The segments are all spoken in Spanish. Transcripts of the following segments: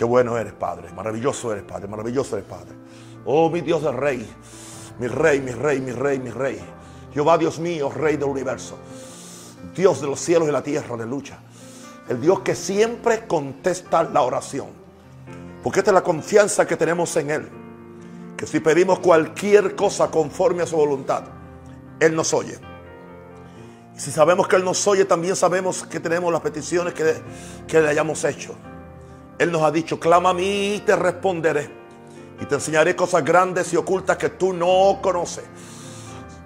Qué bueno eres, Padre. Maravilloso eres, Padre. Maravilloso eres, Padre. Oh, mi Dios de Rey. Mi Rey, mi Rey, mi Rey, mi Rey. Jehová, Dios mío, Rey del universo. Dios de los cielos y la tierra, aleluya. El Dios que siempre contesta la oración. Porque esta es la confianza que tenemos en Él. Que si pedimos cualquier cosa conforme a su voluntad, Él nos oye. Y si sabemos que Él nos oye, también sabemos que tenemos las peticiones que, que le hayamos hecho. Él nos ha dicho, clama a mí y te responderé. Y te enseñaré cosas grandes y ocultas que tú no conoces.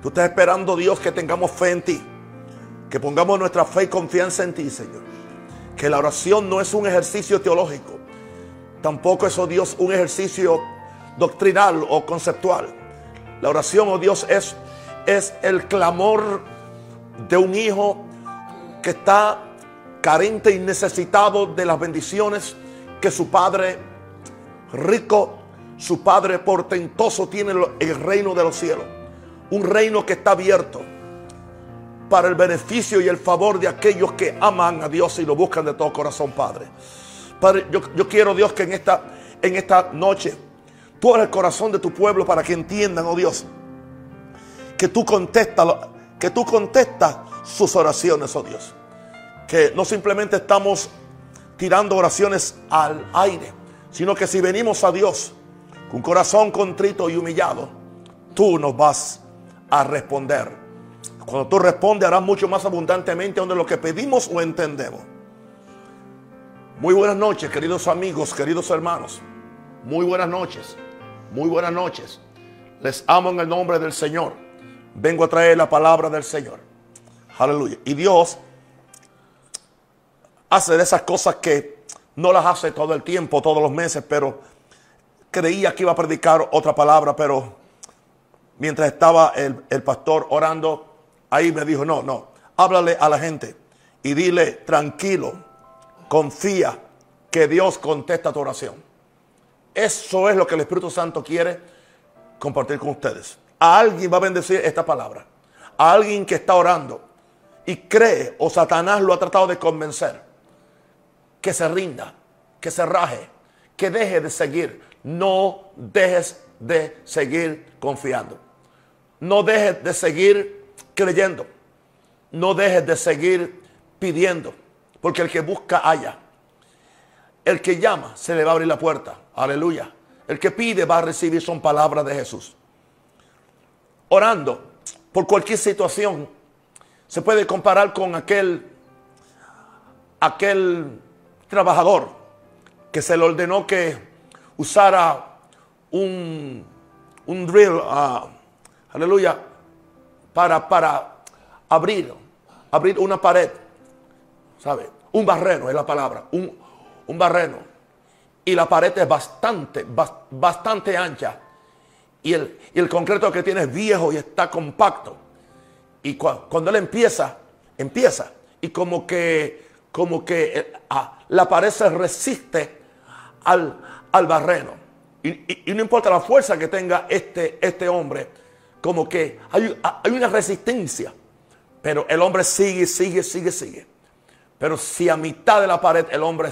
Tú estás esperando, Dios, que tengamos fe en ti. Que pongamos nuestra fe y confianza en ti, Señor. Que la oración no es un ejercicio teológico. Tampoco es, oh Dios, un ejercicio doctrinal o conceptual. La oración, oh Dios, es, es el clamor de un hijo que está carente y necesitado de las bendiciones que su padre rico, su padre portentoso tiene el reino de los cielos. Un reino que está abierto para el beneficio y el favor de aquellos que aman a Dios y lo buscan de todo corazón, Padre. Yo quiero, Dios, que en esta, en esta noche tú eres el corazón de tu pueblo para que entiendan, oh Dios, que tú contestas, que tú contestas sus oraciones, oh Dios. Que no simplemente estamos tirando oraciones al aire, sino que si venimos a Dios con corazón contrito y humillado, tú nos vas a responder. Cuando tú respondes, harás mucho más abundantemente donde lo que pedimos o entendemos. Muy buenas noches, queridos amigos, queridos hermanos. Muy buenas noches. Muy buenas noches. Les amo en el nombre del Señor. Vengo a traer la palabra del Señor. Aleluya. Y Dios hace de esas cosas que no las hace todo el tiempo, todos los meses, pero creía que iba a predicar otra palabra, pero mientras estaba el, el pastor orando, ahí me dijo, no, no, háblale a la gente y dile, tranquilo, confía que Dios contesta tu oración. Eso es lo que el Espíritu Santo quiere compartir con ustedes. A alguien va a bendecir esta palabra. A alguien que está orando y cree o Satanás lo ha tratado de convencer. Que se rinda, que se raje, que deje de seguir. No dejes de seguir confiando. No dejes de seguir creyendo. No dejes de seguir pidiendo. Porque el que busca haya. El que llama se le va a abrir la puerta. Aleluya. El que pide va a recibir son palabras de Jesús. Orando por cualquier situación se puede comparar con aquel aquel trabajador que se le ordenó que usara un, un drill, uh, aleluya, para, para abrir, abrir una pared, ¿sabe? Un barreno es la palabra, un, un barreno. Y la pared es bastante, bastante ancha. Y el, y el concreto que tiene es viejo y está compacto. Y cuando él empieza, empieza. Y como que, como que eh, ah, la pared se resiste al, al barreno. Y, no importa la fuerza que tenga este, este hombre, como que hay, hay una resistencia. Pero el hombre sigue, sigue, sigue, sigue. Pero si a mitad de la pared el hombre,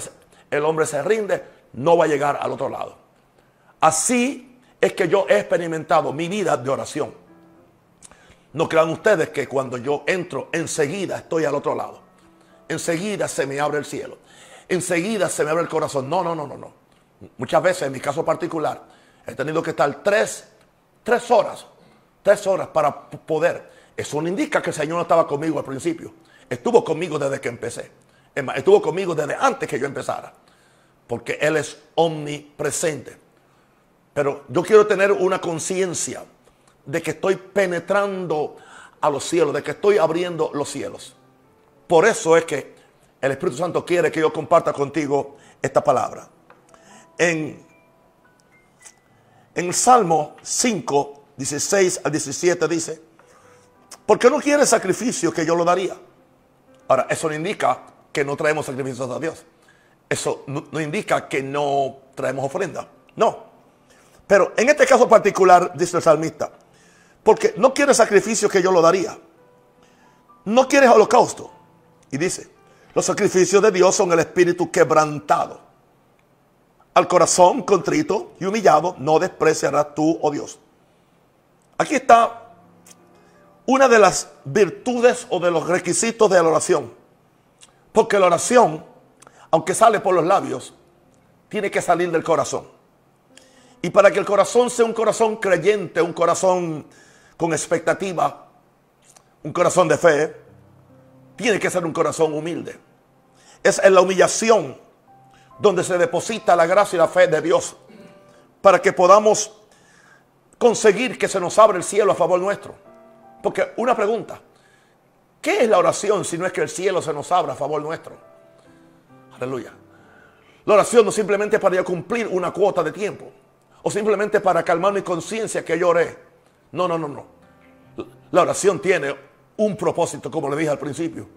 el hombre se rinde, no va a llegar al otro lado. Así es que yo he experimentado mi vida de oración. No crean ustedes que cuando yo entro, enseguida estoy al otro lado. Enseguida se me abre el cielo. Enseguida se me abre el corazón. No, no, no, no, no. Muchas veces, en mi caso particular, he tenido que estar tres, tres horas, tres horas para poder. Eso no indica que el Señor no estaba conmigo al principio. Estuvo conmigo desde que empecé. Es más, estuvo conmigo desde antes que yo empezara. Porque Él es omnipresente. Pero yo quiero tener una conciencia de que estoy penetrando a los cielos, de que estoy abriendo los cielos. Por eso es que el Espíritu Santo quiere que yo comparta contigo esta palabra. En, en el Salmo 5, 16 al 17 dice, ¿por qué no quiere sacrificio que yo lo daría? Ahora, eso no indica que no traemos sacrificios a Dios. Eso no, indica que no traemos ofrenda. No. Pero en este caso particular, dice el salmista, porque no quiere sacrificio que yo lo daría. No quiere holocausto. Y dice, los sacrificios de Dios son el espíritu quebrantado. al corazón contrito y humillado no despreciarás tú, oh Dios. Aquí está una de las virtudes o de los requisitos de la oración. Porque la oración, aunque sale por los labios, tiene que salir del corazón. Y para que el corazón sea un corazón creyente, un corazón con expectativa, un corazón de fe, tiene que ser un corazón humilde. Es en la humillación donde se deposita la gracia y la fe de Dios para que podamos conseguir que se nos abra el cielo a favor nuestro. Porque una pregunta, ¿qué es la oración si no es que el cielo se nos abra a favor nuestro? Aleluya. La oración no simplemente para cumplir una cuota de tiempo o simplemente para calmar mi conciencia que yo oré. No, no, no, no. La oración tiene un propósito, como le dije al principio.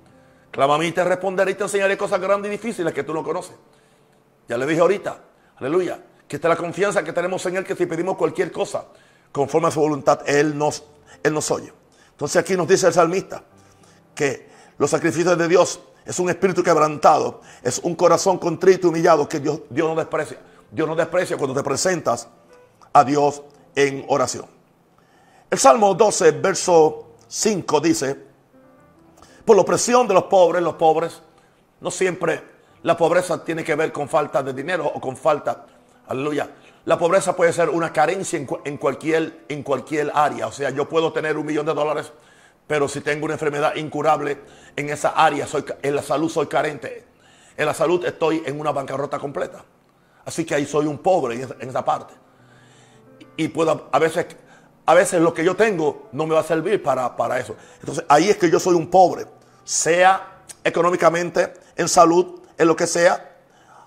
Clama a mí y te responderé y te enseñaré cosas grandes y difíciles que tú no conoces. Ya le dije ahorita, aleluya, que esta es la confianza que tenemos en Él, que si pedimos cualquier cosa conforme a su voluntad, Él nos, Él nos oye. Entonces aquí nos dice el salmista que los sacrificios de Dios es un espíritu quebrantado, es un corazón contrito y humillado que Dios, Dios no desprecia. Dios no desprecia cuando te presentas a Dios en oración. El Salmo 12, verso 5 dice, por la opresión de los pobres, los pobres, no siempre la pobreza tiene que ver con falta de dinero o con falta, aleluya. La pobreza puede ser una carencia en, cualquier, en cualquier área. O sea, yo puedo tener un millón de dólares, pero si tengo una enfermedad incurable en esa área, soy, en la salud soy carente. En la salud estoy en una bancarrota completa. Así que ahí soy un pobre en esa, parte. Y puedo, a veces, a veces lo que yo tengo no me va a servir para, para eso. Entonces ahí es que yo soy un pobre, sea económicamente, en salud, en lo que sea.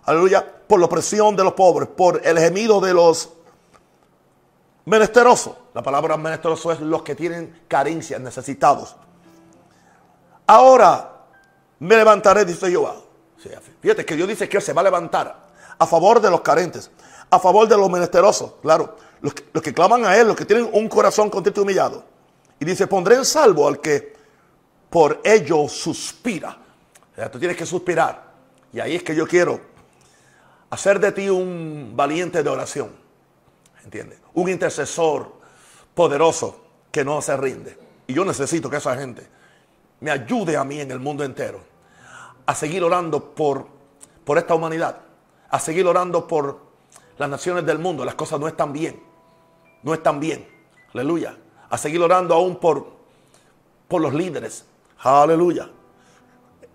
Aleluya. Por la opresión de los pobres, por el gemido de los menesterosos. La palabra menesteroso es los que tienen carencias, necesitados. Ahora me levantaré, dice Jehová. Fíjate que Dios dice que se va a levantar a favor de los carentes, a favor de los menesterosos, claro, los que, claman a Él, los que tienen un corazón contento y humillado. Y dice, pondré en salvo al que por ello suspira. Tú tienes que suspirar. Y ahí es que yo quiero hacer de ti un valiente de oración. ¿Entiendes? Un intercesor poderoso que no se rinde. Y yo necesito que esa gente me ayude a mí en el mundo entero a seguir orando por, por esta humanidad a seguir orando por las naciones del mundo. Las cosas no están bien. No están bien. Aleluya. A seguir orando aún por, por los líderes. Aleluya.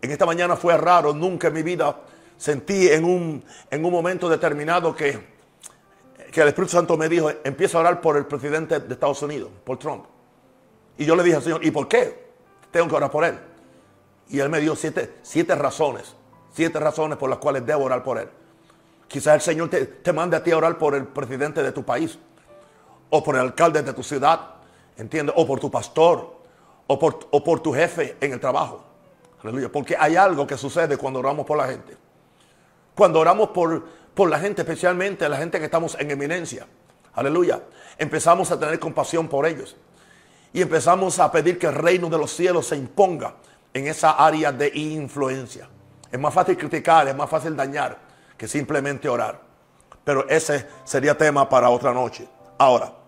En esta mañana fue raro. Nunca en mi vida sentí en un, en un momento determinado que, que el Espíritu Santo me dijo, empieza a orar por el presidente de Estados Unidos, por Trump. Y yo le dije al Señor, ¿y por qué? Tengo que orar por él. Y él me dio siete, siete razones, siete razones por las cuales debo orar por él. Quizás el Señor te, mande a ti a orar por el presidente de tu país, o por el alcalde de tu ciudad, ¿entiendes? O por tu pastor, o por, o por tu jefe en el trabajo. Aleluya. Porque hay algo que sucede cuando oramos por la gente. Cuando oramos por, por la gente, especialmente la gente que estamos en eminencia. Aleluya. Empezamos a tener compasión por ellos. Y empezamos a pedir que el reino de los cielos se imponga en esa área de influencia. Es más fácil criticar, es más fácil dañar que simplemente orar. Pero ese sería tema para otra noche. Ahora,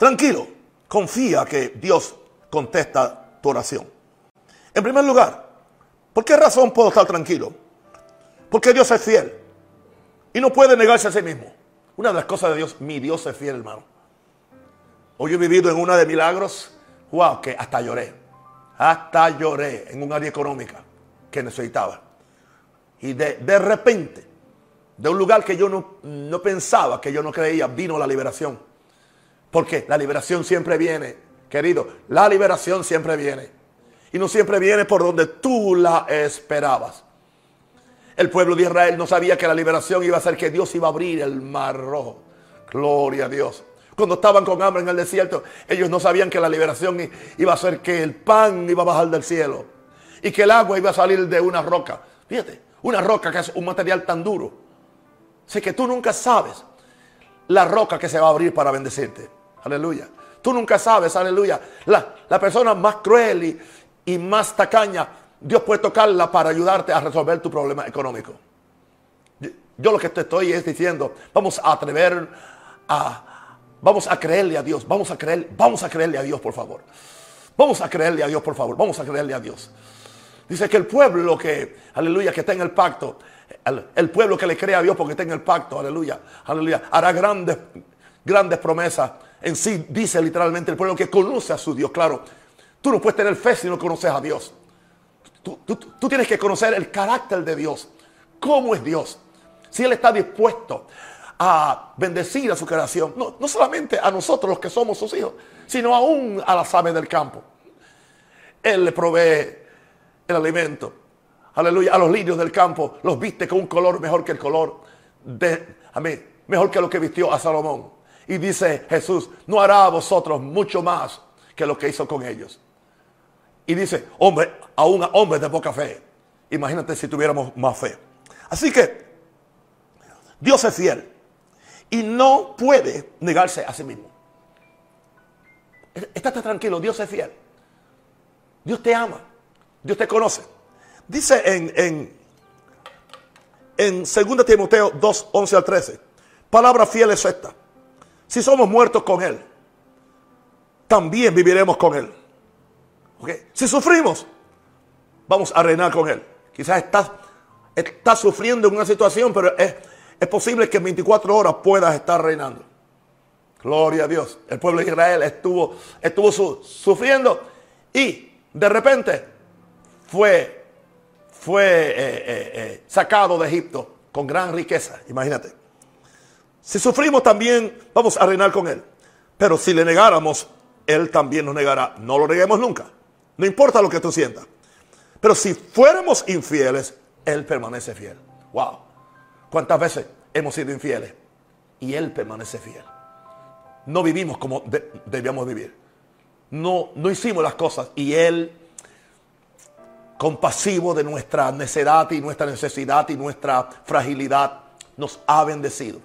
tranquilo, confía que Dios contesta tu oración. En primer lugar, ¿por qué razón puedo estar tranquilo? Porque Dios es fiel y no puede negarse a sí mismo. Una de las cosas de Dios, mi Dios es fiel, hermano. Hoy he vivido en una de milagros, wow, que hasta lloré. Hasta lloré en un área económica que necesitaba. Y de, repente, de un lugar que yo no, no pensaba, que yo no creía, vino la liberación. Porque la liberación siempre viene, querido, la liberación siempre viene. Y no siempre viene por donde tú la esperabas. El pueblo de Israel no sabía que la liberación iba a ser que Dios iba a abrir el mar rojo. Gloria a Dios. Cuando estaban con hambre en el desierto, ellos no sabían que la liberación iba a ser que el pan iba a bajar del cielo y que el agua iba a salir de una roca. Fíjate, una roca que es un material tan duro. Sé que tú nunca sabes la roca que se va a abrir para bendecirte. Aleluya. Tú nunca sabes, aleluya. La, persona más cruel y, y más tacaña, Dios puede tocarla para ayudarte a resolver tu problema económico. Yo lo que te estoy es diciendo, vamos a atrever a, vamos a creerle a Dios, vamos a creer, vamos a creerle a Dios, por favor. Vamos a creerle a Dios, por favor, vamos a creerle a Dios. Dice que el pueblo que, aleluya, que está en el pacto, el, el pueblo que le cree a Dios porque está en el pacto, aleluya, aleluya, hará grandes, grandes promesas. En sí dice literalmente el pueblo que conoce a su Dios, claro. Tú no puedes tener fe si no conoces a Dios. Tú, tú- tú tienes que conocer el carácter de Dios. ¿Cómo es Dios? Si Él está dispuesto a bendecir a su creación, no, no solamente a nosotros los que somos sus hijos, sino aún a las aves del campo. Él le provee el alimento. Aleluya. A los lirios del campo los viste con un color mejor que el color de, amén, mejor que lo que vistió a Salomón. Y dice Jesús, no hará a vosotros mucho más que lo que hizo con ellos. Y dice, hombre, aún a hombres de poca fe. Imagínate si tuviéramos más fe. Así que Dios es fiel y no puede negarse a sí mismo. Estate tranquilo, Dios es fiel. Dios te ama. Dios te conoce. Dice en, en, en 2 Timoteo 2, 11 al 13. Palabra fiel es esta. Si somos muertos con Él, también viviremos con Él. ¿Ok? Si sufrimos, vamos a reinar con Él. Quizás estás, estás sufriendo en una situación, pero es, es posible que en 24 horas puedas estar reinando. Gloria a Dios. El pueblo de Israel estuvo, estuvo su- sufriendo y de repente fue, fue eh, eh, eh, sacado de Egipto con gran riqueza. Imagínate. Si sufrimos también vamos a reinar con Él. Pero si le negáramos, Él también nos negará. No lo neguemos nunca. No importa lo que tú sientas. Pero si fuéramos infieles, Él permanece fiel. Wow. ¿Cuántas veces hemos sido infieles? Y Él permanece fiel. No vivimos como de- debíamos vivir. No, no hicimos las cosas. Y Él, compasivo de nuestra necedad y nuestra necesidad y nuestra fragilidad, nos ha bendecido.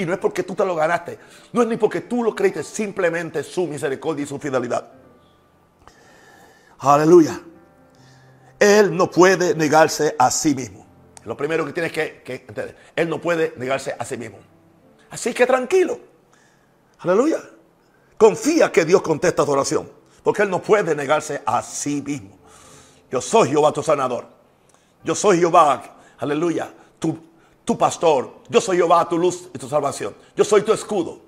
Y no es porque tú te lo ganaste. No es ni porque tú lo creíste. Simplemente su misericordia y su fidelidad. Aleluya. Él no puede negarse a sí mismo. Lo primero que tienes que, entender. Él no puede negarse a sí mismo. Así que tranquilo. Aleluya. Confía que Dios contesta tu oración. Porque Él no puede negarse a sí mismo. Yo soy Jehová tu sanador. Yo soy Jehová, aleluya, tu, tu pastor. Yo soy Jehová tu luz y tu salvación. Yo soy tu escudo.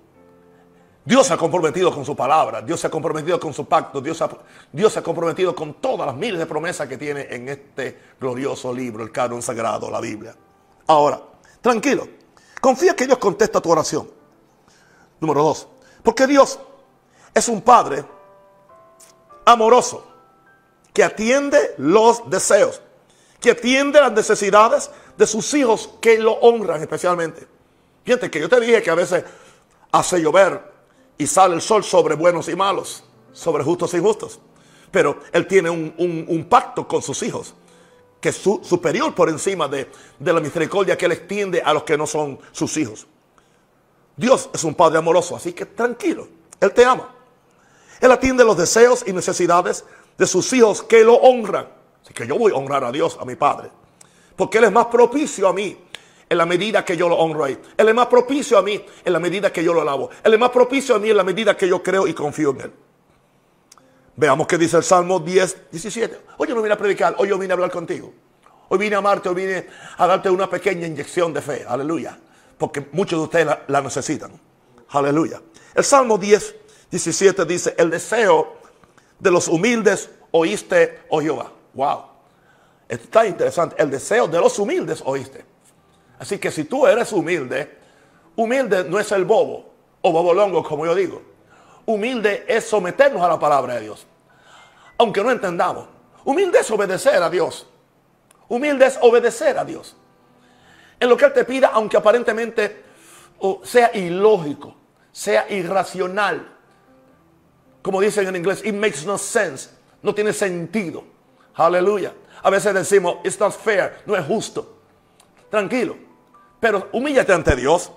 Dios se ha comprometido con su palabra. Dios se ha comprometido con su pacto. Dios, Dios se ha comprometido con todas las miles de promesas que tiene en este glorioso libro, el canon sagrado, la Biblia. Ahora, tranquilo. Confía que Dios contesta tu oración. Número dos. Porque Dios es un Padre amoroso que atiende los deseos, que atiende las necesidades de sus hijos que lo honran especialmente. Fíjate que yo te dije que a veces hace llover y sale el sol sobre buenos y malos, sobre justos e injustos. Pero Él tiene un, pacto con sus hijos que es su- superior por encima de, de la misericordia que Él extiende a los que no son sus hijos. Dios es un Padre amoroso, así que tranquilo, Él te ama. Él atiende los deseos y necesidades de sus hijos que lo honran. Que yo voy a honrar a Dios, a mi Padre. Porque Él es más propicio a mí en la medida que yo lo honro ahí. Él es más propicio a mí en la medida que yo lo alabo. Él es más propicio a mí en la medida que yo creo y confío en Él. Veamos qué dice el Salmo 10, 17. Hoy yo no vine a predicar, hoy yo vine a hablar contigo. Hoy vine a amarte, hoy vine a darte una pequeña inyección de fe. Aleluya. Porque muchos de ustedes la, la necesitan. Aleluya. El Salmo 10, 17 dice, el deseo de los humildes oíste, oh Jehová. Wow. Esto está interesante. El deseo de los humildes oíste. Así que si tú eres humilde, humilde no es el bobo o bobolongo como yo digo. Humilde es someternos a la palabra de Dios. Aunque no entendamos. Humilde es obedecer a Dios. Humilde es obedecer a Dios. En lo que Él te pida, aunque aparentemente sea ilógico, sea irracional. Como dicen en inglés, it makes no sense. No tiene sentido. Aleluya. A veces decimos, it's not fair, no es justo. Tranquilo. Pero humíllate ante Dios.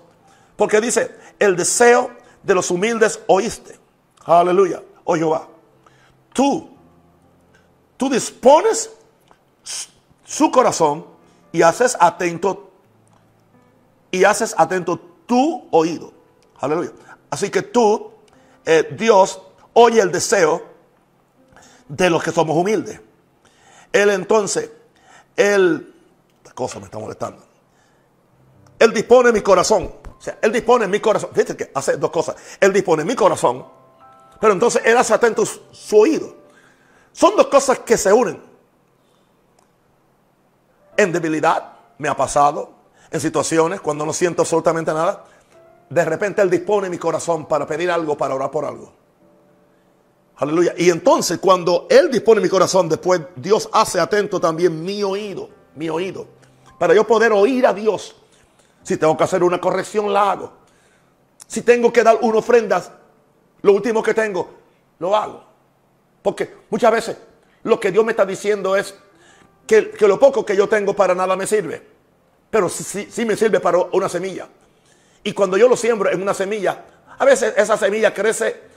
Porque dice, el deseo de los humildes oíste. Aleluya. Oh Jehová. Tú, tú dispones su corazón y haces atento y haces atento tu oído. Aleluya. Así que tú, eh, Dios, oye el deseo de los que somos humildes. Él entonces, Él, la cosa me está molestando. Él dispone mi corazón. O sea, Él dispone mi corazón. Fíjate que hace dos cosas. Él dispone mi corazón, pero entonces Él hace atento su, su oído. Son dos cosas que se unen. En debilidad, me ha pasado, en situaciones cuando no siento absolutamente nada, de repente Él dispone mi corazón para pedir algo, para orar por algo. Aleluya. Y entonces cuando Él dispone mi corazón, después Dios hace atento también mi oído, mi oído, para yo poder oír a Dios. Si tengo que hacer una corrección, la hago. Si tengo que dar una ofrenda, lo último que tengo, lo hago. Porque muchas veces lo que Dios me está diciendo es que, que lo poco que yo tengo para nada me sirve. Pero sí, sí me sirve para una semilla. Y cuando yo lo siembro en una semilla, a veces esa semilla crece.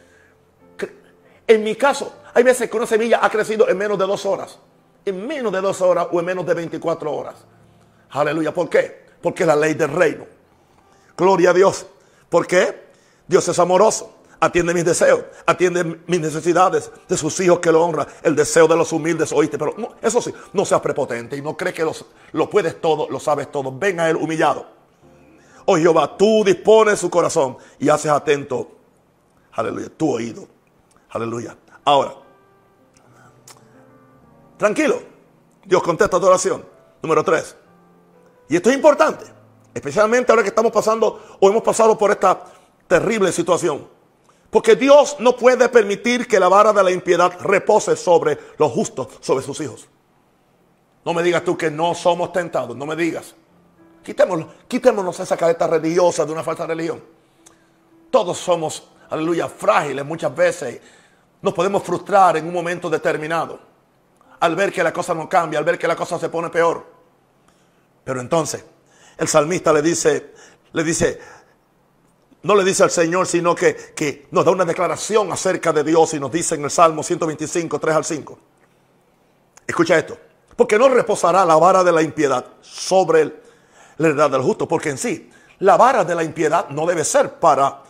En mi caso, hay veces que una semilla ha crecido en menos de dos horas. En menos de dos horas o en menos de 24 horas. Aleluya. ¿Por qué? Porque es la ley del reino. Gloria a Dios. ¿Por qué? Dios es amoroso. Atiende mis deseos. Atiende mis necesidades de sus hijos que lo honran. El deseo de los humildes, oíste. Pero no, eso sí, no seas prepotente y no crees que los, lo puedes todo, lo sabes todo. Ven a Él humillado. Oh Jehová, tú dispones su corazón y haces atento, aleluya, tu oído. Aleluya. Ahora, tranquilo, Dios contesta tu oración. Número tres. Y esto es importante, especialmente ahora que estamos pasando o hemos pasado por esta terrible situación. Porque Dios no puede permitir que la vara de la impiedad repose sobre los justos, sobre sus hijos. No me digas tú que no somos tentados, no me digas. Quitémonos, quitémonos esa careta religiosa de una falsa religión. Todos somos, aleluya, frágiles muchas veces. Nos podemos frustrar en un momento determinado. Al ver que la cosa no cambia, al ver que la cosa se pone peor. Pero entonces, el salmista le dice, le dice, no le dice al Señor, sino que, que nos da una declaración acerca de Dios y nos dice en el Salmo 125, 3 al 5. Escucha esto. Porque no reposará la vara de la impiedad sobre la heredad de los justos, porque en sí, la vara de la impiedad no debe ser para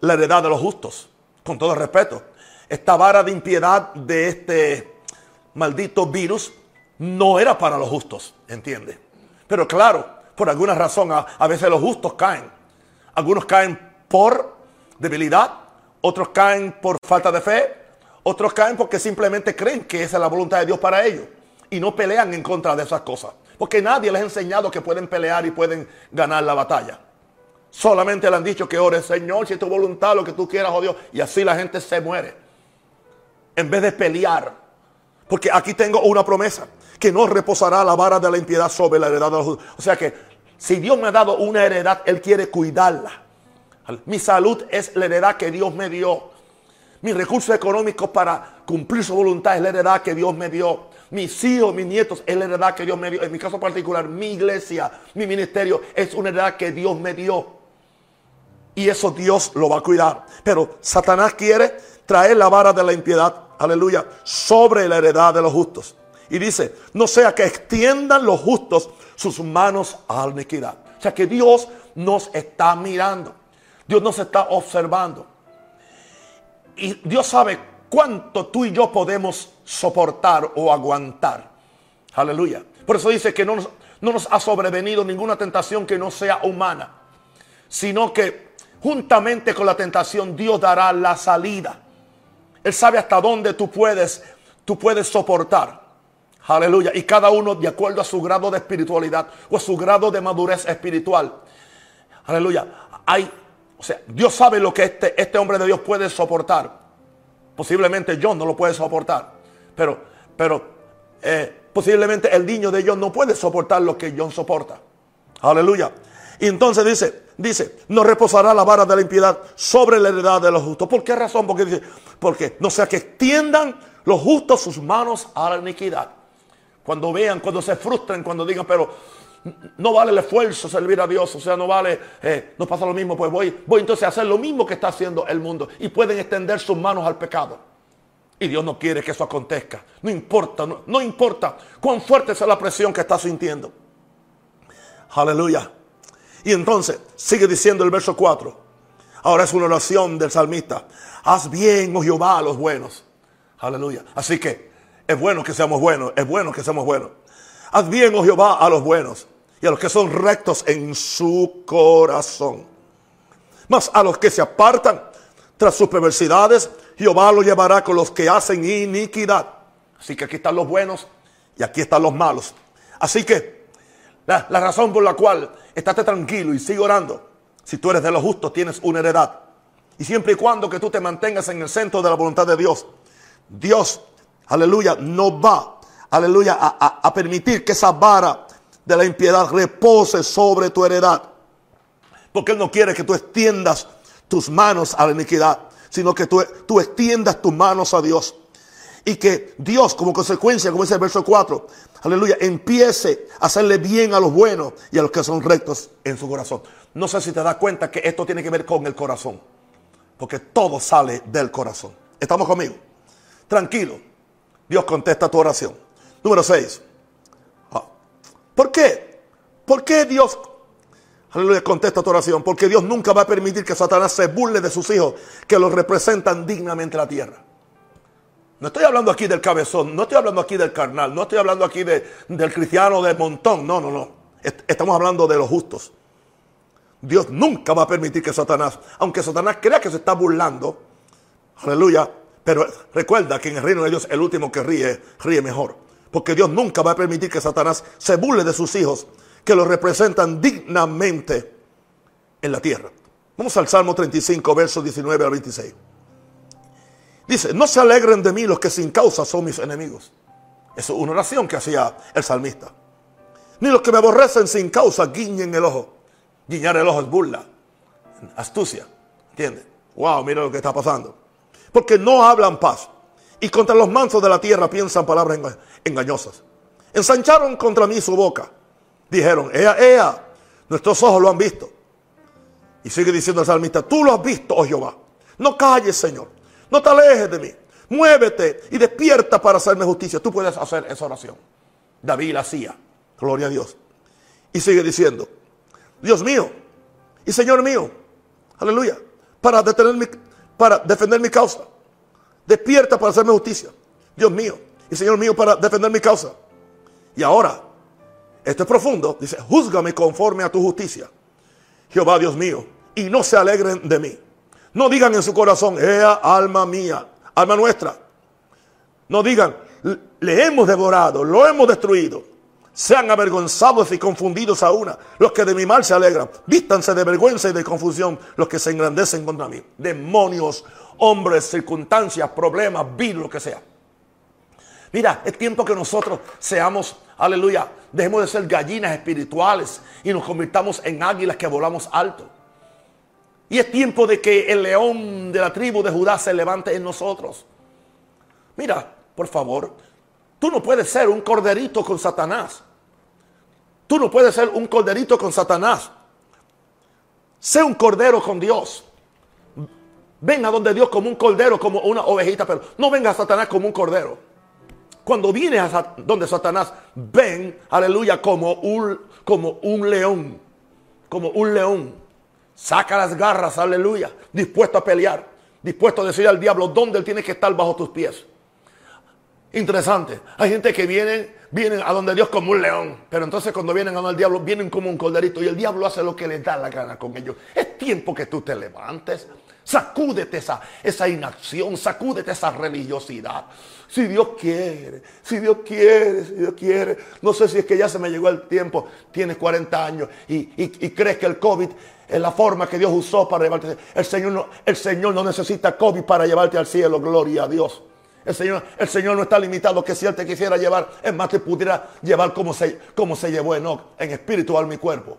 la heredad de los justos, con todo respeto. Esta vara de impiedad de este maldito virus no era para los justos, ¿entiende? Pero claro, por alguna razón a, veces los justos caen. Algunos caen por debilidad, otros caen por falta de fe, otros caen porque simplemente creen que esa es la voluntad de Dios para ellos y no pelean en contra de esas cosas. Porque nadie les ha enseñado que pueden pelear y pueden ganar la batalla. Solamente le han dicho que ore, Señor, si es tu voluntad, lo que tú quieras, oh Dios. Y así la gente se muere. En vez de pelear. Porque aquí tengo una promesa. Que no reposará la vara de la impiedad sobre la heredad de los judíos. O sea que si Dios me ha dado una heredad, Él quiere cuidarla. Mi salud es la heredad que Dios me dio. Mis recursos económicos para cumplir su voluntad es la heredad que Dios me dio mis hijos, mis nietos, es la heredad que Dios me dio. En mi caso particular, mi iglesia, mi ministerio, es una heredad que Dios me dio. Y eso Dios lo va a cuidar. Pero Satanás quiere traer la vara de la impiedad, aleluya, sobre la heredad de los justos. Y dice, no sea que extiendan los justos sus manos a la iniquidad. O sea que Dios nos está mirando. Dios nos está observando. Y Dios sabe cuánto tú y yo podemos soportar o aguantar. Aleluya. Por eso dice que no no nos ha sobrevenido ninguna tentación que no sea humana, sino que juntamente con la tentación Dios dará la salida. Él sabe hasta dónde tú puedes, tú puedes soportar. Aleluya. Y cada uno de acuerdo a su grado de espiritualidad o a su grado de madurez espiritual. Aleluya. Hay, o sea, Dios sabe lo que este, este hombre de Dios puede soportar. Posiblemente John no lo puede soportar. Pero, pero eh, posiblemente el niño de John no puede soportar lo que John soporta. Aleluya. Y entonces dice, dice, no reposará la vara de la impiedad sobre la heredad de los justos. ¿Por qué razón? Porque dice, porque no sea que extiendan los justos sus manos a la iniquidad. Cuando vean, cuando se frustren, cuando digan, pero no vale el esfuerzo servir a Dios, o sea, no vale, eh, no pasa lo mismo, pues voy, voy entonces a hacer lo mismo que está haciendo el mundo y pueden extender sus manos al pecado. Y Dios no quiere que eso acontezca. No importa, no, no importa cuán fuerte sea la presión que está sintiendo. Aleluya. Y entonces sigue diciendo el verso 4. Ahora es una oración del salmista. Haz bien, oh Jehová, a los buenos. Aleluya. Así que es bueno que seamos buenos, es bueno que seamos buenos. Haz bien, oh Jehová, a los buenos y a los que son rectos en su corazón. Mas a los que se apartan tras sus perversidades, Jehová lo llevará con los que hacen iniquidad. Así que aquí están los buenos y aquí están los malos. Así que la razón por la cual estate tranquilo y sigue orando. Si tú eres de los justos, tienes una heredad. Y siempre y cuando que tú te mantengas en el centro de la voluntad de Dios, Dios, aleluya, no va, aleluya, a, permitir que esa vara de la impiedad repose sobre tu heredad. Porque Él no quiere que tú extiendas tus manos a la iniquidad, sino que tú, tú extiendas tus manos a Dios. Y que Dios, como consecuencia, como dice el verso 4, aleluya, empiece a hacerle bien a los buenos y a los que son rectos en su corazón. No sé si te das cuenta que esto tiene que ver con el corazón. Porque todo sale del corazón. ¿Estamos conmigo? Tranquilo. Dios contesta tu oración. Número 6. Ah. ¿Por qué? ¿Por qué Dios aleluya, contesta tu oración? Porque Dios nunca va a permitir que Satanás se burle de sus hijos que los representan dignamente la tierra. No estoy hablando aquí del cabezón, no estoy hablando aquí del carnal, no estoy hablando aquí del cristiano de montón, no, no, no. Estamos hablando de los justos. Dios nunca va a permitir que Satanás, aunque Satanás crea que se está burlando, aleluya, pero recuerda que en el reino de Dios el último que ríe, ríe mejor. Porque Dios nunca va a permitir que Satanás se burle de sus hijos, que los representan dignamente en la tierra. Vamos al Salmo 35, versos 19 al 26. Dice, no se alegren de mí los que sin causa son mis enemigos. Eso es una oración que hacía el salmista. Ni los que me aborrecen sin causa guiñen el ojo. Guiñar el ojo es burla, astucia. ¿Entiendes? Wow, mira lo que está pasando. Porque no hablan paz. Y contra los mansos de la tierra piensan palabras engañosas. Ensancharon contra mí su boca. Dijeron, ea, ea, nuestros ojos lo han visto. Y sigue diciendo el salmista, tú lo has visto, oh Jehová. No calles, Señor. No te alejes de mí. Muévete y despierta para hacerme justicia. Tú puedes hacer esa oración. David la hacía. Gloria a Dios. Y sigue diciendo, Dios mío y Señor mío, aleluya, para, detener para defender mi causa. Despierta para hacerme justicia. Dios mío y Señor mío, para defender mi causa. Y ahora, esto es profundo, dice, júzgame conforme a tu justicia. Jehová Dios mío, y no se alegren de mí. No digan en su corazón, ea alma mía, alma nuestra. No digan, le hemos devorado, lo hemos destruido. Sean avergonzados y confundidos a una los que de mi mal se alegran. Vístanse de vergüenza y de confusión los que se engrandecen contra mí. Demonios, hombres, circunstancias, problemas, virus, lo que sea. Mira, es tiempo que nosotros seamos, aleluya, dejemos de ser gallinas espirituales y nos convirtamos en águilas que volamos alto. Y es tiempo de que el león de la tribu de Judá se levante en nosotros. Mira, por favor, tú no puedes ser un corderito con Satanás. Tú no puedes ser un corderito con Satanás. Sé un cordero con Dios. Ven a donde Dios como un cordero, como una ovejita, pero no venga a Satanás como un cordero. Cuando vienes a donde Satanás, ven, aleluya, como un, como un león. Como un león. Saca las garras, aleluya. Dispuesto a pelear. Dispuesto a decir al diablo dónde él tiene que estar bajo tus pies. Interesante. Hay gente que viene, vienen a donde Dios como un león. Pero entonces cuando vienen a donde el diablo, vienen como un corderito. Y el diablo hace lo que le da la gana con ellos. Es tiempo que tú te levantes. Sacúdete esa, esa inacción, sacúdete esa religiosidad. Si Dios quiere, si Dios quiere, si Dios quiere. No sé si es que ya se me llegó el tiempo, tienes 40 años y, y crees que el COVID es la forma que Dios usó para llevarte. El Señor, no, el Señor no necesita COVID para llevarte al cielo, gloria a Dios. El Señor, el Señor no está limitado que si Él te quisiera llevar, es más, te pudiera llevar como se, como se llevó en espíritu, alma y cuerpo.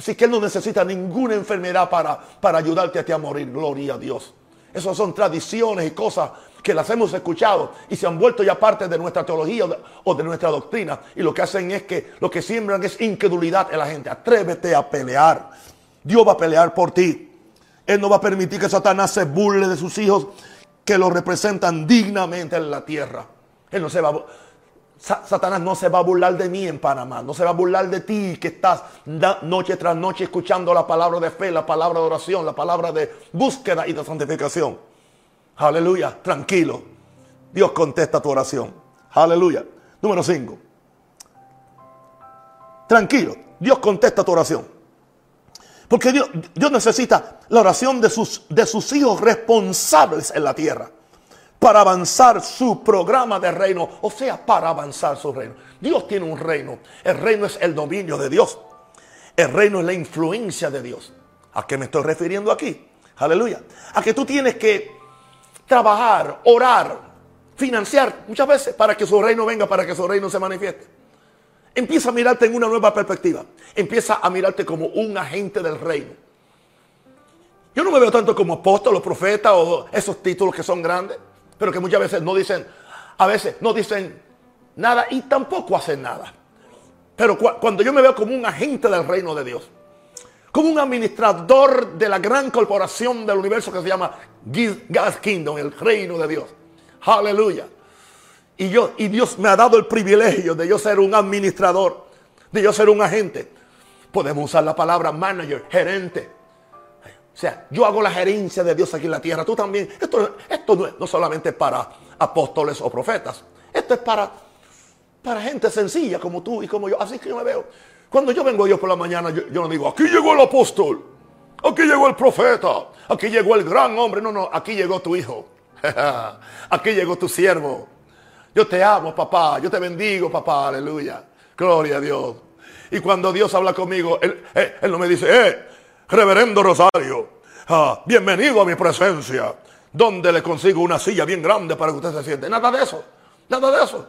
Así que Él no necesita ninguna enfermedad para, para ayudarte a ti a morir, gloria a Dios. Esas son tradiciones y cosas que las hemos escuchado y se han vuelto ya parte de nuestra teología o de, nuestra doctrina. Y lo que hacen es que lo que siembran es incredulidad en la gente. Atrévete a pelear. Dios va a pelear por ti. Él no va a permitir que Satanás se burle de sus hijos que lo representan dignamente en la tierra. Él no se va a... Satanás no se va a burlar de mí en Panamá, no se va a burlar de ti que estás noche tras noche escuchando la palabra de fe, la palabra de oración, la palabra de búsqueda y de santificación. Aleluya, tranquilo. Dios contesta tu oración. Aleluya. Número 5. Tranquilo, Dios contesta tu oración. Porque Dios, Dios necesita la oración de sus, de sus hijos responsables en la tierra para avanzar su programa de reino, o sea, para avanzar su reino. Dios tiene un reino. El reino es el dominio de Dios. El reino es la influencia de Dios. ¿A qué me estoy refiriendo aquí? Aleluya. A que tú tienes que trabajar, orar, financiar muchas veces para que su reino venga, para que su reino se manifieste. Empieza a mirarte en una nueva perspectiva. Empieza a mirarte como un agente del reino. Yo no me veo tanto como apóstol o profeta o esos títulos que son grandes pero que muchas veces no dicen, a veces no dicen nada y tampoco hacen nada. Pero cuando yo me veo como un agente del reino de Dios, como un administrador de la gran corporación del universo que se llama God's Kingdom, el reino de Dios. Aleluya. Y, yo, y Dios me ha dado el privilegio de yo ser un administrador, de yo ser un agente. Podemos usar la palabra manager, gerente, o sea, yo hago la gerencia de Dios aquí en la tierra. Tú también. Esto, esto no es no solamente para apóstoles o profetas. Esto es para, para gente sencilla como tú y como yo. Así que yo me veo. Cuando yo vengo yo por la mañana, yo, no digo, aquí llegó el apóstol. Aquí llegó el profeta. Aquí llegó el gran hombre. No, no, aquí llegó tu hijo. aquí llegó tu siervo. Yo te amo, papá. Yo te bendigo, papá. Aleluya. Gloria a Dios. Y cuando Dios habla conmigo, Él, él, él no me dice, eh, Reverendo Rosario, ah, bienvenido a mi presencia, donde le consigo una silla bien grande para que usted se siente. Nada de eso, nada de eso.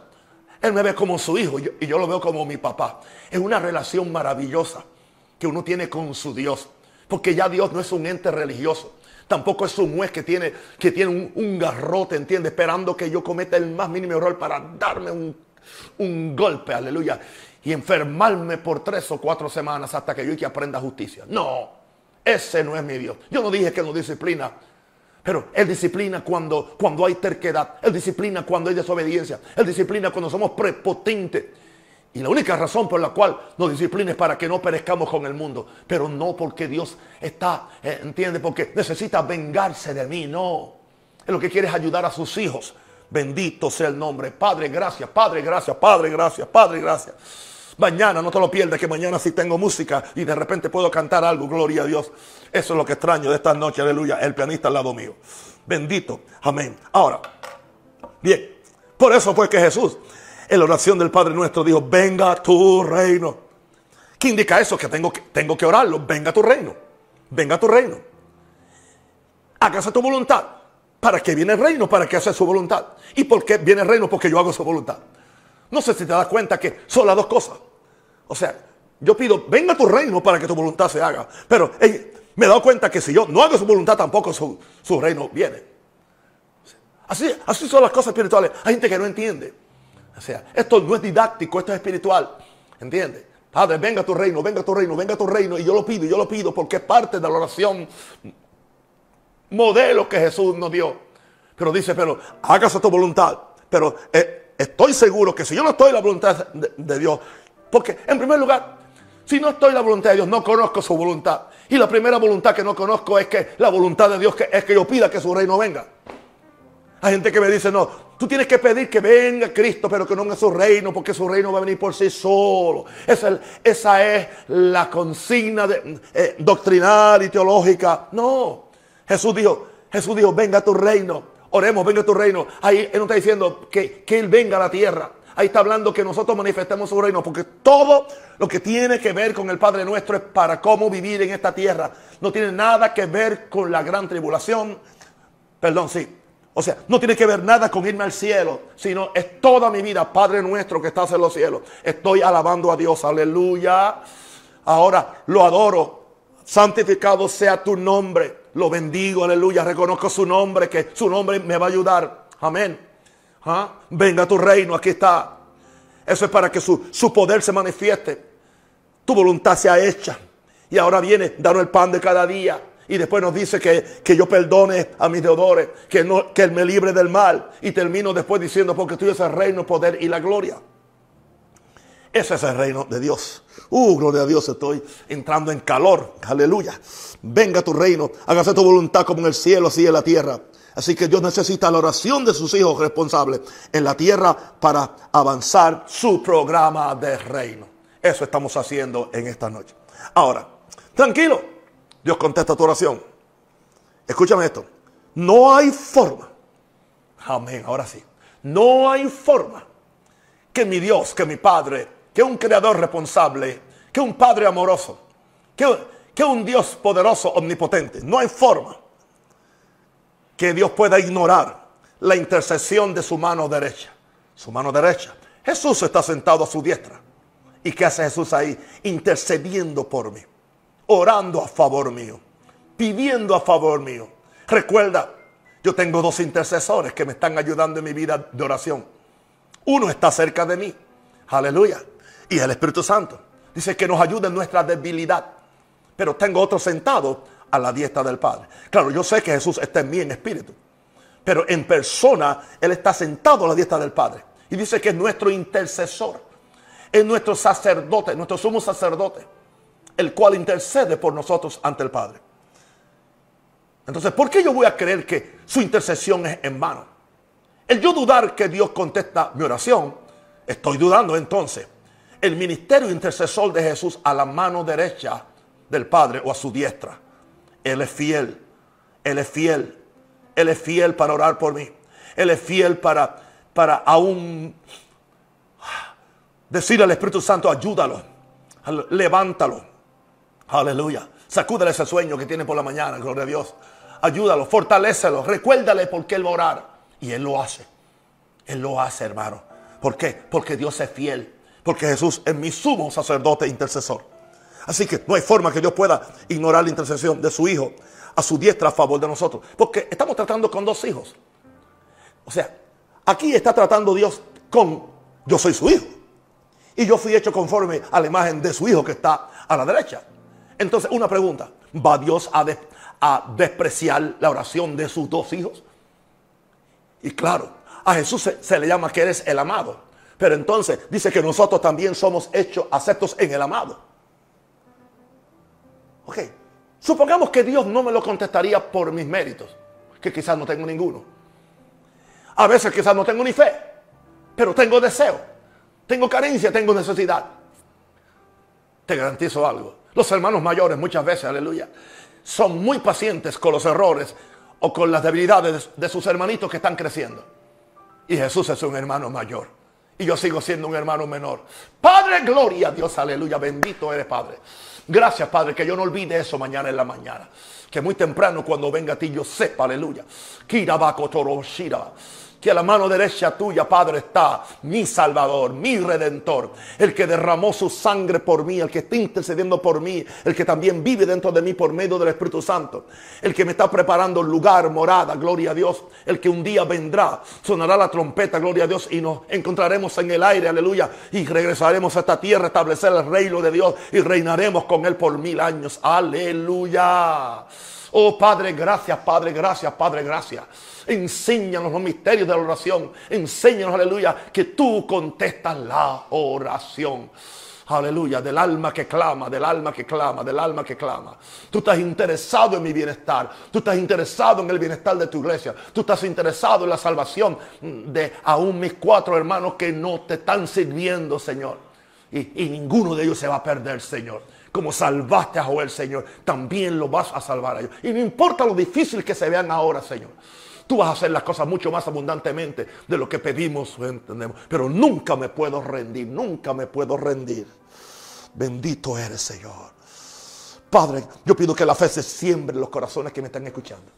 Él me ve como su hijo y yo, lo veo como mi papá. Es una relación maravillosa que uno tiene con su Dios. Porque ya Dios no es un ente religioso. Tampoco es un juez que tiene, que tiene un, garrote, ¿entiende? Esperando que yo cometa el más mínimo error para darme un, un golpe, aleluya. Y enfermarme por tres o cuatro semanas hasta que yo que aprenda justicia. No. Ese no es mi Dios. Yo no dije que no disciplina. Pero Él disciplina cuando, cuando hay terquedad. Él disciplina cuando hay desobediencia. Él disciplina cuando somos prepotentes. Y la única razón por la cual nos disciplina es para que no perezcamos con el mundo. Pero no porque Dios está, eh, entiende, porque necesita vengarse de mí. No. Él lo que quiere es ayudar a sus hijos. Bendito sea el nombre. Padre, gracias. Padre, gracias. Padre, gracias. Padre, gracias. Mañana no te lo pierdas, que mañana sí tengo música y de repente puedo cantar algo, gloria a Dios. Eso es lo que extraño de esta noche, aleluya, el pianista al lado mío. Bendito, amén. Ahora, bien, por eso fue que Jesús, en la oración del Padre nuestro, dijo, venga tu reino. ¿Qué indica eso? Que tengo, que tengo que orarlo, venga tu reino, venga tu reino. Hágase tu voluntad. ¿Para qué viene el reino? Para que hace su voluntad. ¿Y por qué viene el reino? Porque yo hago su voluntad. No sé si te das cuenta que son las dos cosas. O sea, yo pido, venga tu reino para que tu voluntad se haga. Pero me he dado cuenta que si yo no hago su voluntad, tampoco su, reino viene. Así, así son las cosas espirituales. Hay gente que no entiende. O sea, esto no es didáctico, esto es espiritual. ¿Entiende? Padre, venga tu reino, venga tu reino, venga tu reino. Y yo lo pido, yo lo pido porque es parte de la oración modelo que Jesús nos dio. Pero dice, pero hágase tu voluntad. Pero eh, estoy seguro que si yo no estoy en la voluntad de, Dios, porque en primer lugar, si no estoy en la voluntad de Dios, no conozco su voluntad. Y la primera voluntad que no conozco es que la voluntad de Dios es que yo pida que su reino venga. Hay gente que me dice, no, tú tienes que pedir que venga Cristo, pero que no venga su reino, porque su reino va a venir por sí solo. Esa, es la consigna eh, doctrinal y teológica. No, Jesús dijo, Jesús dijo, venga tu reino. Oremos, venga tu reino. Ahí Él no está diciendo que, que Él venga a la tierra. Ahí está hablando que nosotros manifestemos su reino, porque todo lo que tiene que ver con el Padre nuestro es para cómo vivir en esta tierra. No tiene nada que ver con la gran tribulación. Perdón, sí. O sea, no tiene que ver nada con irme al cielo, sino es toda mi vida, Padre nuestro que estás en los cielos. Estoy alabando a Dios, aleluya. Ahora lo adoro. Santificado sea tu nombre. Lo bendigo, aleluya. Reconozco su nombre, que su nombre me va a ayudar. Amén. ¿Ah? Venga tu reino, aquí está. Eso es para que su, poder se manifieste. Tu voluntad sea hecha. Y ahora viene, danos el pan de cada día. Y después nos dice que, que yo perdone a mis deudores, que, no, que Él me libre del mal. Y termino después diciendo, porque tú es el reino, poder y la gloria. Ese es el reino de Dios. Uh, gloria a Dios, estoy entrando en calor. Aleluya. Venga tu reino, hágase tu voluntad como en el cielo, así en la tierra. Así que Dios necesita la oración de sus hijos responsables en la tierra para avanzar su programa de reino. Eso estamos haciendo en esta noche. Ahora, tranquilo, Dios contesta tu oración. Escúchame esto. No hay forma. Amén, ahora sí. No hay forma que mi Dios, que mi Padre, que un creador responsable, que un Padre amoroso, que, que un Dios poderoso, omnipotente. No hay forma que Dios pueda ignorar la intercesión de su mano derecha. Su mano derecha. Jesús está sentado a su diestra. ¿Y qué hace Jesús ahí? Intercediendo por mí, orando a favor mío, pidiendo a favor mío. Recuerda, yo tengo dos intercesores que me están ayudando en mi vida de oración. Uno está cerca de mí. Aleluya. Y el Espíritu Santo. Dice que nos ayuda en nuestra debilidad. Pero tengo otro sentado a la diestra del Padre. Claro, yo sé que Jesús está en mí en espíritu. Pero en persona, Él está sentado a la diestra del Padre. Y dice que es nuestro intercesor. Es nuestro sacerdote, nuestro sumo sacerdote. El cual intercede por nosotros ante el Padre. Entonces, ¿por qué yo voy a creer que su intercesión es en vano? El yo dudar que Dios contesta mi oración, estoy dudando entonces. El ministerio intercesor de Jesús a la mano derecha del Padre o a su diestra. Él es fiel. Él es fiel. Él es fiel para orar por mí. Él es fiel para, para aún decirle al Espíritu Santo, ayúdalo. Levántalo. Aleluya. Sacúdale ese sueño que tiene por la mañana, gloria a Dios. Ayúdalo, fortalécelo, recuérdale por qué Él va a orar. Y Él lo hace. Él lo hace, hermano. ¿Por qué? Porque Dios es fiel. Porque Jesús es mi sumo sacerdote intercesor. Así que no hay forma que Dios pueda ignorar la intercesión de su Hijo a su diestra a favor de nosotros. Porque estamos tratando con dos hijos. O sea, aquí está tratando Dios con yo soy su hijo. Y yo fui hecho conforme a la imagen de su hijo que está a la derecha. Entonces, una pregunta. ¿Va Dios a, despreciar la oración de sus dos hijos? Y claro, a Jesús se, le llama que eres el amado. Pero entonces dice que nosotros también somos hechos aceptos en el amado. Ok. Supongamos que Dios no me lo contestaría por mis méritos, que quizás no tengo ninguno. A veces quizás no tengo ni fe, pero tengo deseo, tengo carencia, tengo necesidad. Te garantizo algo. Los hermanos mayores muchas veces, aleluya, son muy pacientes con los errores o con las debilidades de sus hermanitos que están creciendo. Y Jesús es un hermano mayor. Y yo sigo siendo un hermano menor. Padre, gloria a Dios, aleluya, bendito eres Padre. Gracias, Padre, que yo no olvide eso mañana en la mañana. Que muy temprano cuando venga a ti yo sepa, aleluya. Shira que a la mano derecha tuya, Padre, está mi Salvador, mi Redentor, el que derramó su sangre por mí, el que está intercediendo por mí, el que también vive dentro de mí por medio del Espíritu Santo, el que me está preparando lugar, morada, gloria a Dios, el que un día vendrá, sonará la trompeta, gloria a Dios, y nos encontraremos en el aire, aleluya, y regresaremos a esta tierra, establecer el reino de Dios y reinaremos con Él por mil años, aleluya. Oh Padre, gracias, Padre, gracias, Padre, gracias. Enséñanos los misterios de la oración. Enséñanos, aleluya, que tú contestas la oración. Aleluya, del alma que clama, del alma que clama, del alma que clama. Tú estás interesado en mi bienestar. Tú estás interesado en el bienestar de tu iglesia. Tú estás interesado en la salvación de aún mis cuatro hermanos que no te están sirviendo, Señor. Y, y ninguno de ellos se va a perder, Señor como salvaste a Joel, Señor, también lo vas a salvar a ellos. Y no importa lo difícil que se vean ahora, Señor. Tú vas a hacer las cosas mucho más abundantemente de lo que pedimos o entendemos. Pero nunca me puedo rendir, nunca me puedo rendir. Bendito eres, Señor. Padre, yo pido que la fe se siembre en los corazones que me están escuchando.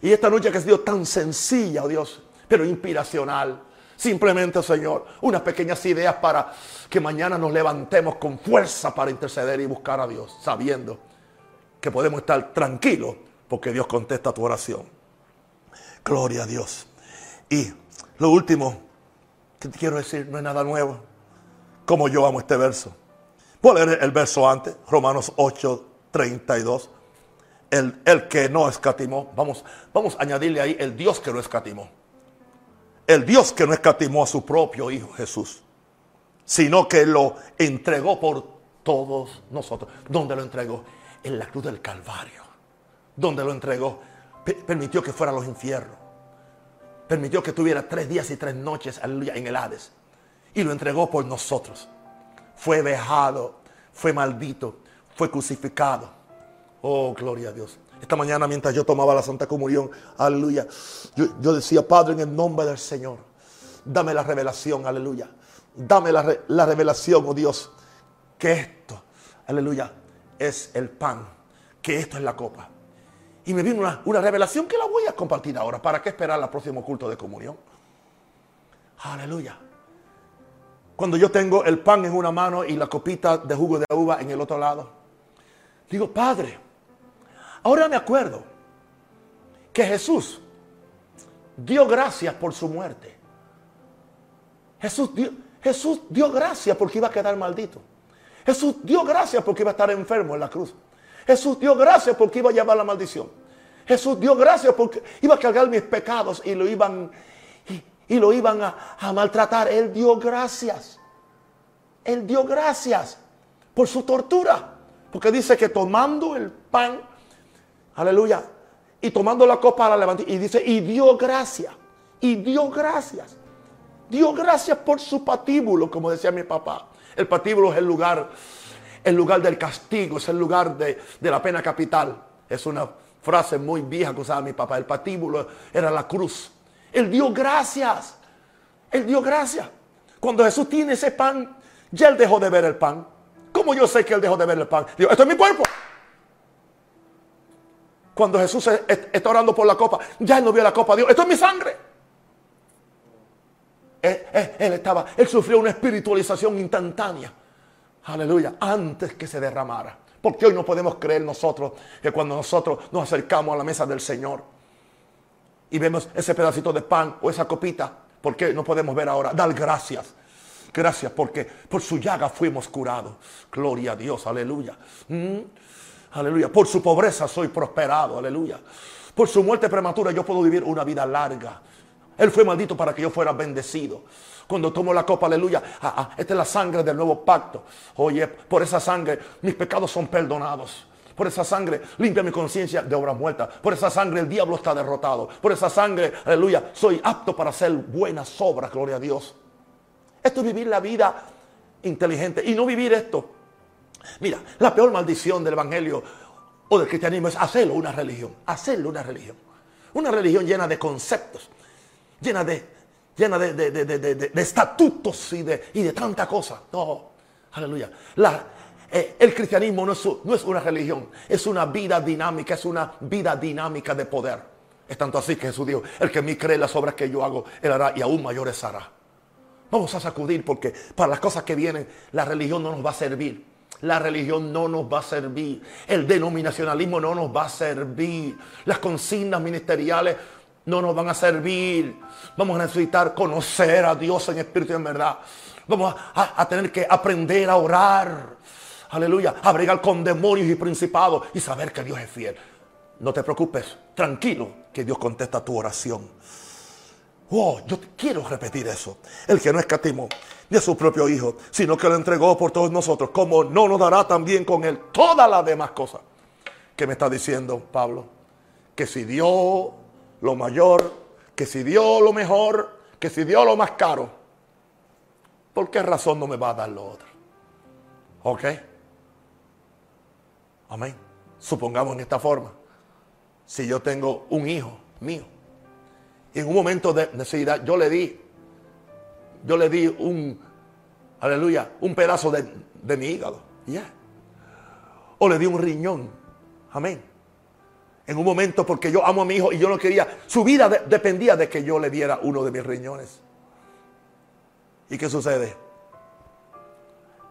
Y esta noche que ha sido tan sencilla, oh Dios, pero inspiracional. Simplemente, Señor, unas pequeñas ideas para que mañana nos levantemos con fuerza para interceder y buscar a Dios, sabiendo que podemos estar tranquilos porque Dios contesta tu oración. Gloria a Dios. Y lo último que te quiero decir no es nada nuevo. Como yo amo este verso. Voy a leer el verso antes, Romanos 8, 32. El, el que no escatimó. Vamos, vamos a añadirle ahí el Dios que no escatimó. El Dios que no escatimó a su propio Hijo Jesús, sino que lo entregó por todos nosotros. ¿Dónde lo entregó? En la cruz del Calvario. ¿Dónde lo entregó? permitió que fuera a los infiernos. Permitió que tuviera tres días y tres noches, en el Hades. Y lo entregó por nosotros. Fue vejado, fue maldito, fue crucificado. Oh, gloria a Dios. Esta mañana mientras yo tomaba la Santa Comunión, aleluya, yo, decía, Padre, en el nombre del Señor, dame la revelación, aleluya. Dame la, la revelación, oh Dios, que esto, aleluya, es el pan, que esto es la copa. Y me vino una, una revelación que la voy a compartir ahora. ¿Para qué esperar al próximo culto de comunión? Aleluya. Cuando yo tengo el pan en una mano y la copita de jugo de uva en el otro lado, digo, Padre, ahora me acuerdo que Jesús dio gracias por su muerte. Jesús dio, Jesús dio gracias porque iba a quedar maldito. Jesús dio gracias porque iba a estar enfermo en la cruz. Jesús dio gracias porque iba a llevar la maldición. Jesús dio gracias porque iba a cargar mis pecados y lo iban, y, lo iban a, a maltratar. Él dio gracias. Él dio gracias por su tortura. Porque dice que tomando el pan, aleluya, y tomando la copa la levantó. Y dice, y dio gracias. Y dio gracias. Dio gracias por su patíbulo, como decía mi papá. El patíbulo es el lugar, el lugar del castigo, es el lugar de, la pena capital. Es una frase muy vieja que usaba mi papá. El patíbulo era la cruz. Él dio gracias. Él dio gracias. Cuando Jesús tiene ese pan, ya él dejó de ver el pan. ¿Cómo yo sé que él dejó de ver el pan? Digo, esto es mi cuerpo. Cuando Jesús está orando por la copa, ya él no vio la copa. Dios, esto es mi sangre. Él, estaba, él sufrió una espiritualización instantánea. Aleluya, antes que se derramara. Porque hoy no podemos creer nosotros que cuando nosotros nos acercamos a la mesa del Señor y vemos ese pedacito de pan o esa copita, ¿por qué no podemos ver ahora? Dar gracias. Gracias porque por su llaga fuimos curados. Gloria a Dios, aleluya. Mm, aleluya. Por su pobreza soy prosperado, aleluya. Por su muerte prematura yo puedo vivir una vida larga. Él fue maldito para que yo fuera bendecido. Cuando tomo la copa, aleluya, ah, ah, esta es la sangre del nuevo pacto. Oye, por esa sangre mis pecados son perdonados. Por esa sangre limpia mi conciencia de obra muerta. Por esa sangre el diablo está derrotado. Por esa sangre, aleluya, soy apto para hacer buenas obras, gloria a Dios. Esto es vivir la vida inteligente y no vivir esto. Mira, la peor maldición del evangelio o del cristianismo es hacerlo una religión. Hacerlo una religión. Una religión llena de conceptos, llena de, llena de, estatutos y de, y de tanta cosa. No, aleluya. Eh, el cristianismo no es, no es una religión, es una vida dinámica, es una vida dinámica de poder. Es tanto así que Jesús dijo, el que mí cree las obras que yo hago, él hará y aún mayores hará. Vamos a sacudir porque para las cosas que vienen la religión no nos va a servir. La religión no nos va a servir. El denominacionalismo no nos va a servir. Las consignas ministeriales no nos van a servir. Vamos a necesitar conocer a Dios en espíritu y en verdad. Vamos a, tener que aprender a orar. Aleluya. A bregar con demonios y principados y saber que Dios es fiel. No te preocupes. Tranquilo que Dios contesta tu oración. Oh, yo quiero repetir eso. El que no escatimó ni a su propio Hijo, sino que lo entregó por todos nosotros, como no nos dará también con él todas las demás cosas. ¿Qué me está diciendo Pablo? Que si dio lo mayor, que si dio lo mejor, que si dio lo más caro, ¿por qué razón no me va a dar lo otro? ¿Ok? Amén. Supongamos en esta forma. Si yo tengo un hijo mío y en un momento de necesidad yo le di, yo le di un, aleluya, un pedazo de, mi hígado. Ya. O le di un riñón. Amén. En un momento porque yo amo a mi hijo y yo no quería, su vida dependía de que yo le diera uno de mis riñones. ¿Y qué sucede?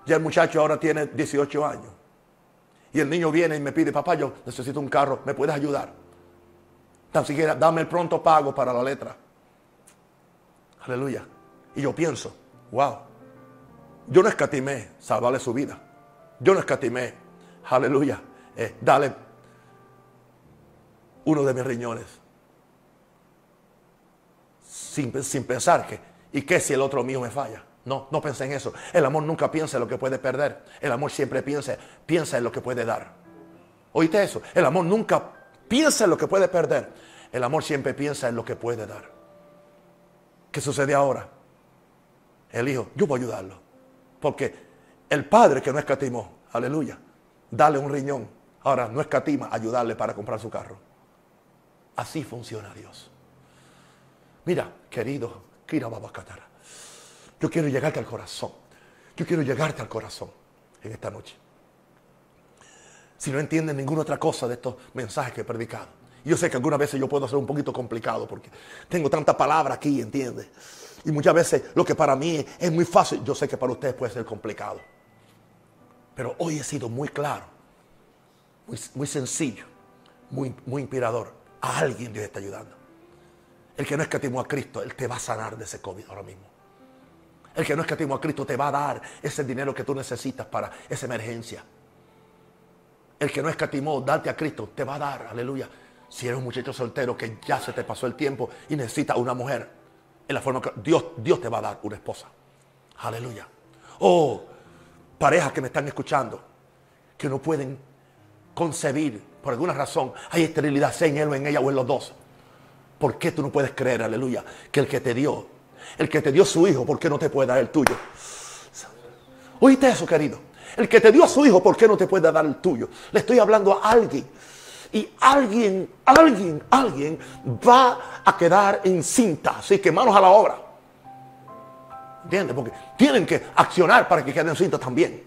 Ya el muchacho ahora tiene 18 años. Y el niño viene y me pide, papá, yo necesito un carro, ¿me puedes ayudar? Tan siquiera dame el pronto pago para la letra. Aleluya. Y yo pienso, wow, yo no escatimé salvarle su vida. Yo no escatimé, aleluya, eh, dale uno de mis riñones. Sin, sin, pensar que, ¿y qué si el otro mío me falla? No, no pensé en eso. El amor nunca piensa en lo que puede perder. El amor siempre piensa, piensa en lo que puede dar. ¿Oíste eso? El amor nunca piensa en lo que puede perder. El amor siempre piensa en lo que puede dar. ¿Qué sucede ahora? El hijo, yo voy a ayudarlo. Porque el padre que no escatimó, aleluya, dale un riñón. Ahora no escatima ayudarle para comprar su carro. Así funciona Dios. Mira, querido, Kira Babacatara, yo quiero llegarte al corazón. Yo quiero llegarte al corazón en esta noche. Si no entienden ninguna otra cosa de estos mensajes que he predicado. Yo sé que algunas veces yo puedo ser un poquito complicado porque tengo tanta palabra aquí, ¿entiendes? Y muchas veces lo que para mí es muy fácil, yo sé que para ustedes puede ser complicado. Pero hoy he sido muy claro, muy, sencillo, muy, muy inspirador. A alguien Dios está ayudando. El que no escatimó a Cristo, Él te va a sanar de ese COVID ahora mismo. El que no escatimó a Cristo te va a dar ese dinero que tú necesitas para esa emergencia. El que no escatimó darte a Cristo te va a dar, aleluya. Si eres un muchacho soltero que ya se te pasó el tiempo y necesitas una mujer, en la forma que Dios, Dios te va a dar una esposa. Aleluya. Oh, parejas que me están escuchando, que no pueden concebir por alguna razón, hay esterilidad, sea en él o en ella o en los dos. ¿Por qué tú no puedes creer, aleluya, que el que te dio, el que te dio su hijo, ¿por qué no te puede dar el tuyo? ¿Oíste eso, querido? El que te dio a su hijo, ¿por qué no te puede dar el tuyo? Le estoy hablando a alguien. Y alguien, alguien, alguien va a quedar encinta. Así que manos a la obra. ¿Entiendes? Porque tienen que accionar para que queden encinta también.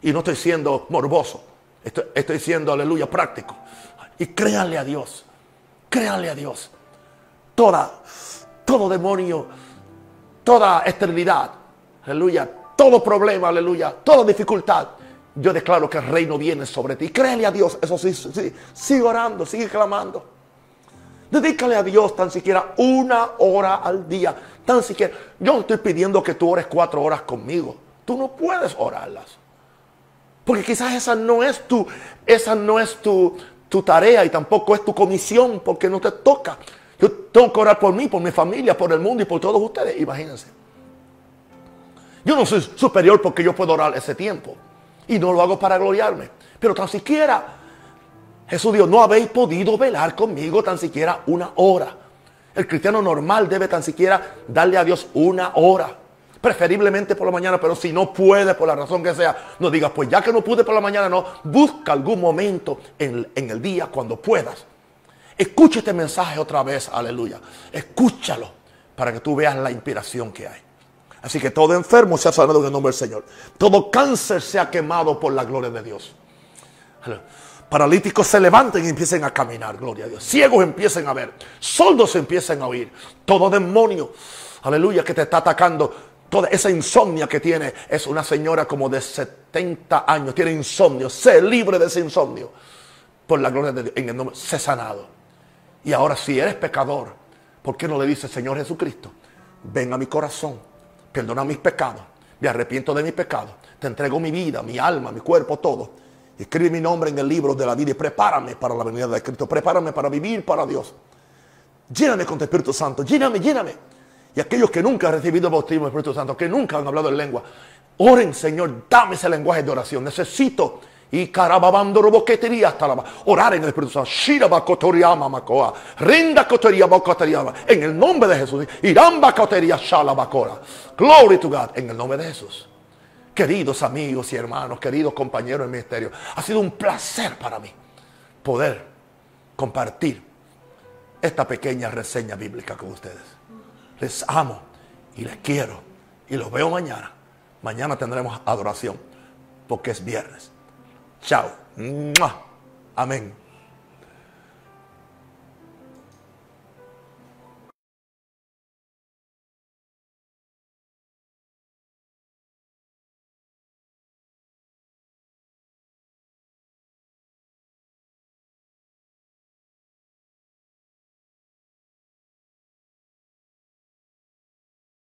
Y no estoy siendo morboso. Estoy, estoy siendo, aleluya, práctico. Y créanle a Dios. Créanle a Dios toda, todo demonio, toda esterilidad, aleluya, todo problema, aleluya, toda dificultad. Yo declaro que el reino viene sobre ti. Créele a Dios, eso sí, sí, sigue orando, sigue clamando. Dedícale a Dios tan siquiera una hora al día. Tan siquiera. Yo no estoy pidiendo que tú ores cuatro horas conmigo. Tú no puedes orarlas. Porque quizás esa no es tu, esa no es tu, tu tarea y tampoco es tu comisión porque no te toca. Yo tengo que orar por mí, por mi familia, por el mundo y por todos ustedes. Imagínense. Yo no soy superior porque yo puedo orar ese tiempo. Y no lo hago para gloriarme. Pero tan siquiera, Jesús dijo, no habéis podido velar conmigo tan siquiera una hora. El cristiano normal debe tan siquiera darle a Dios una hora. Preferiblemente por la mañana, pero si no puede, por la razón que sea, no digas, pues ya que no pude por la mañana, no. Busca algún momento en, en el día cuando puedas Escucha este mensaje otra vez, aleluya. Escúchalo para que tú veas la inspiración que hay. Así que todo enfermo se ha sanado en el nombre del Señor. Todo cáncer se ha quemado por la gloria de Dios. Paralíticos se levanten y empiecen a caminar, gloria a Dios. Ciegos empiecen a ver. Soldos empiecen a oír. Todo demonio, aleluya, que te está atacando. Toda esa insomnia que tiene es una señora como de 70 años. Tiene insomnio. Sé libre de ese insomnio. Por la gloria de Dios. En el nombre. Sé sanado. Y ahora si eres pecador, ¿por qué no le dices, Señor Jesucristo, ven a mi corazón, perdona mis pecados, me arrepiento de mis pecados, te entrego mi vida, mi alma, mi cuerpo, todo. Escribe mi nombre en el libro de la vida y prepárame para la venida de Cristo, prepárame para vivir para Dios. Lléname con tu Espíritu Santo, lléname, lléname. Y aquellos que nunca han recibido el bautismo del Espíritu Santo, que nunca han hablado en lengua, oren, Señor, dame ese lenguaje de oración. Necesito y carababando roboquetería hasta la orar en el Espíritu Santo. Shiraba cotoriama macoa. Rinda cotería bocoteriama. En el nombre de Jesús. Iramba cotería shalabacora. Glory to God. En el nombre de Jesús. Queridos amigos y hermanos, queridos compañeros del ministerio, ha sido un placer para mí poder compartir esta pequeña reseña bíblica con ustedes. Les amo y les quiero y los veo mañana. Mañana tendremos adoración porque es viernes. Chao. Amén.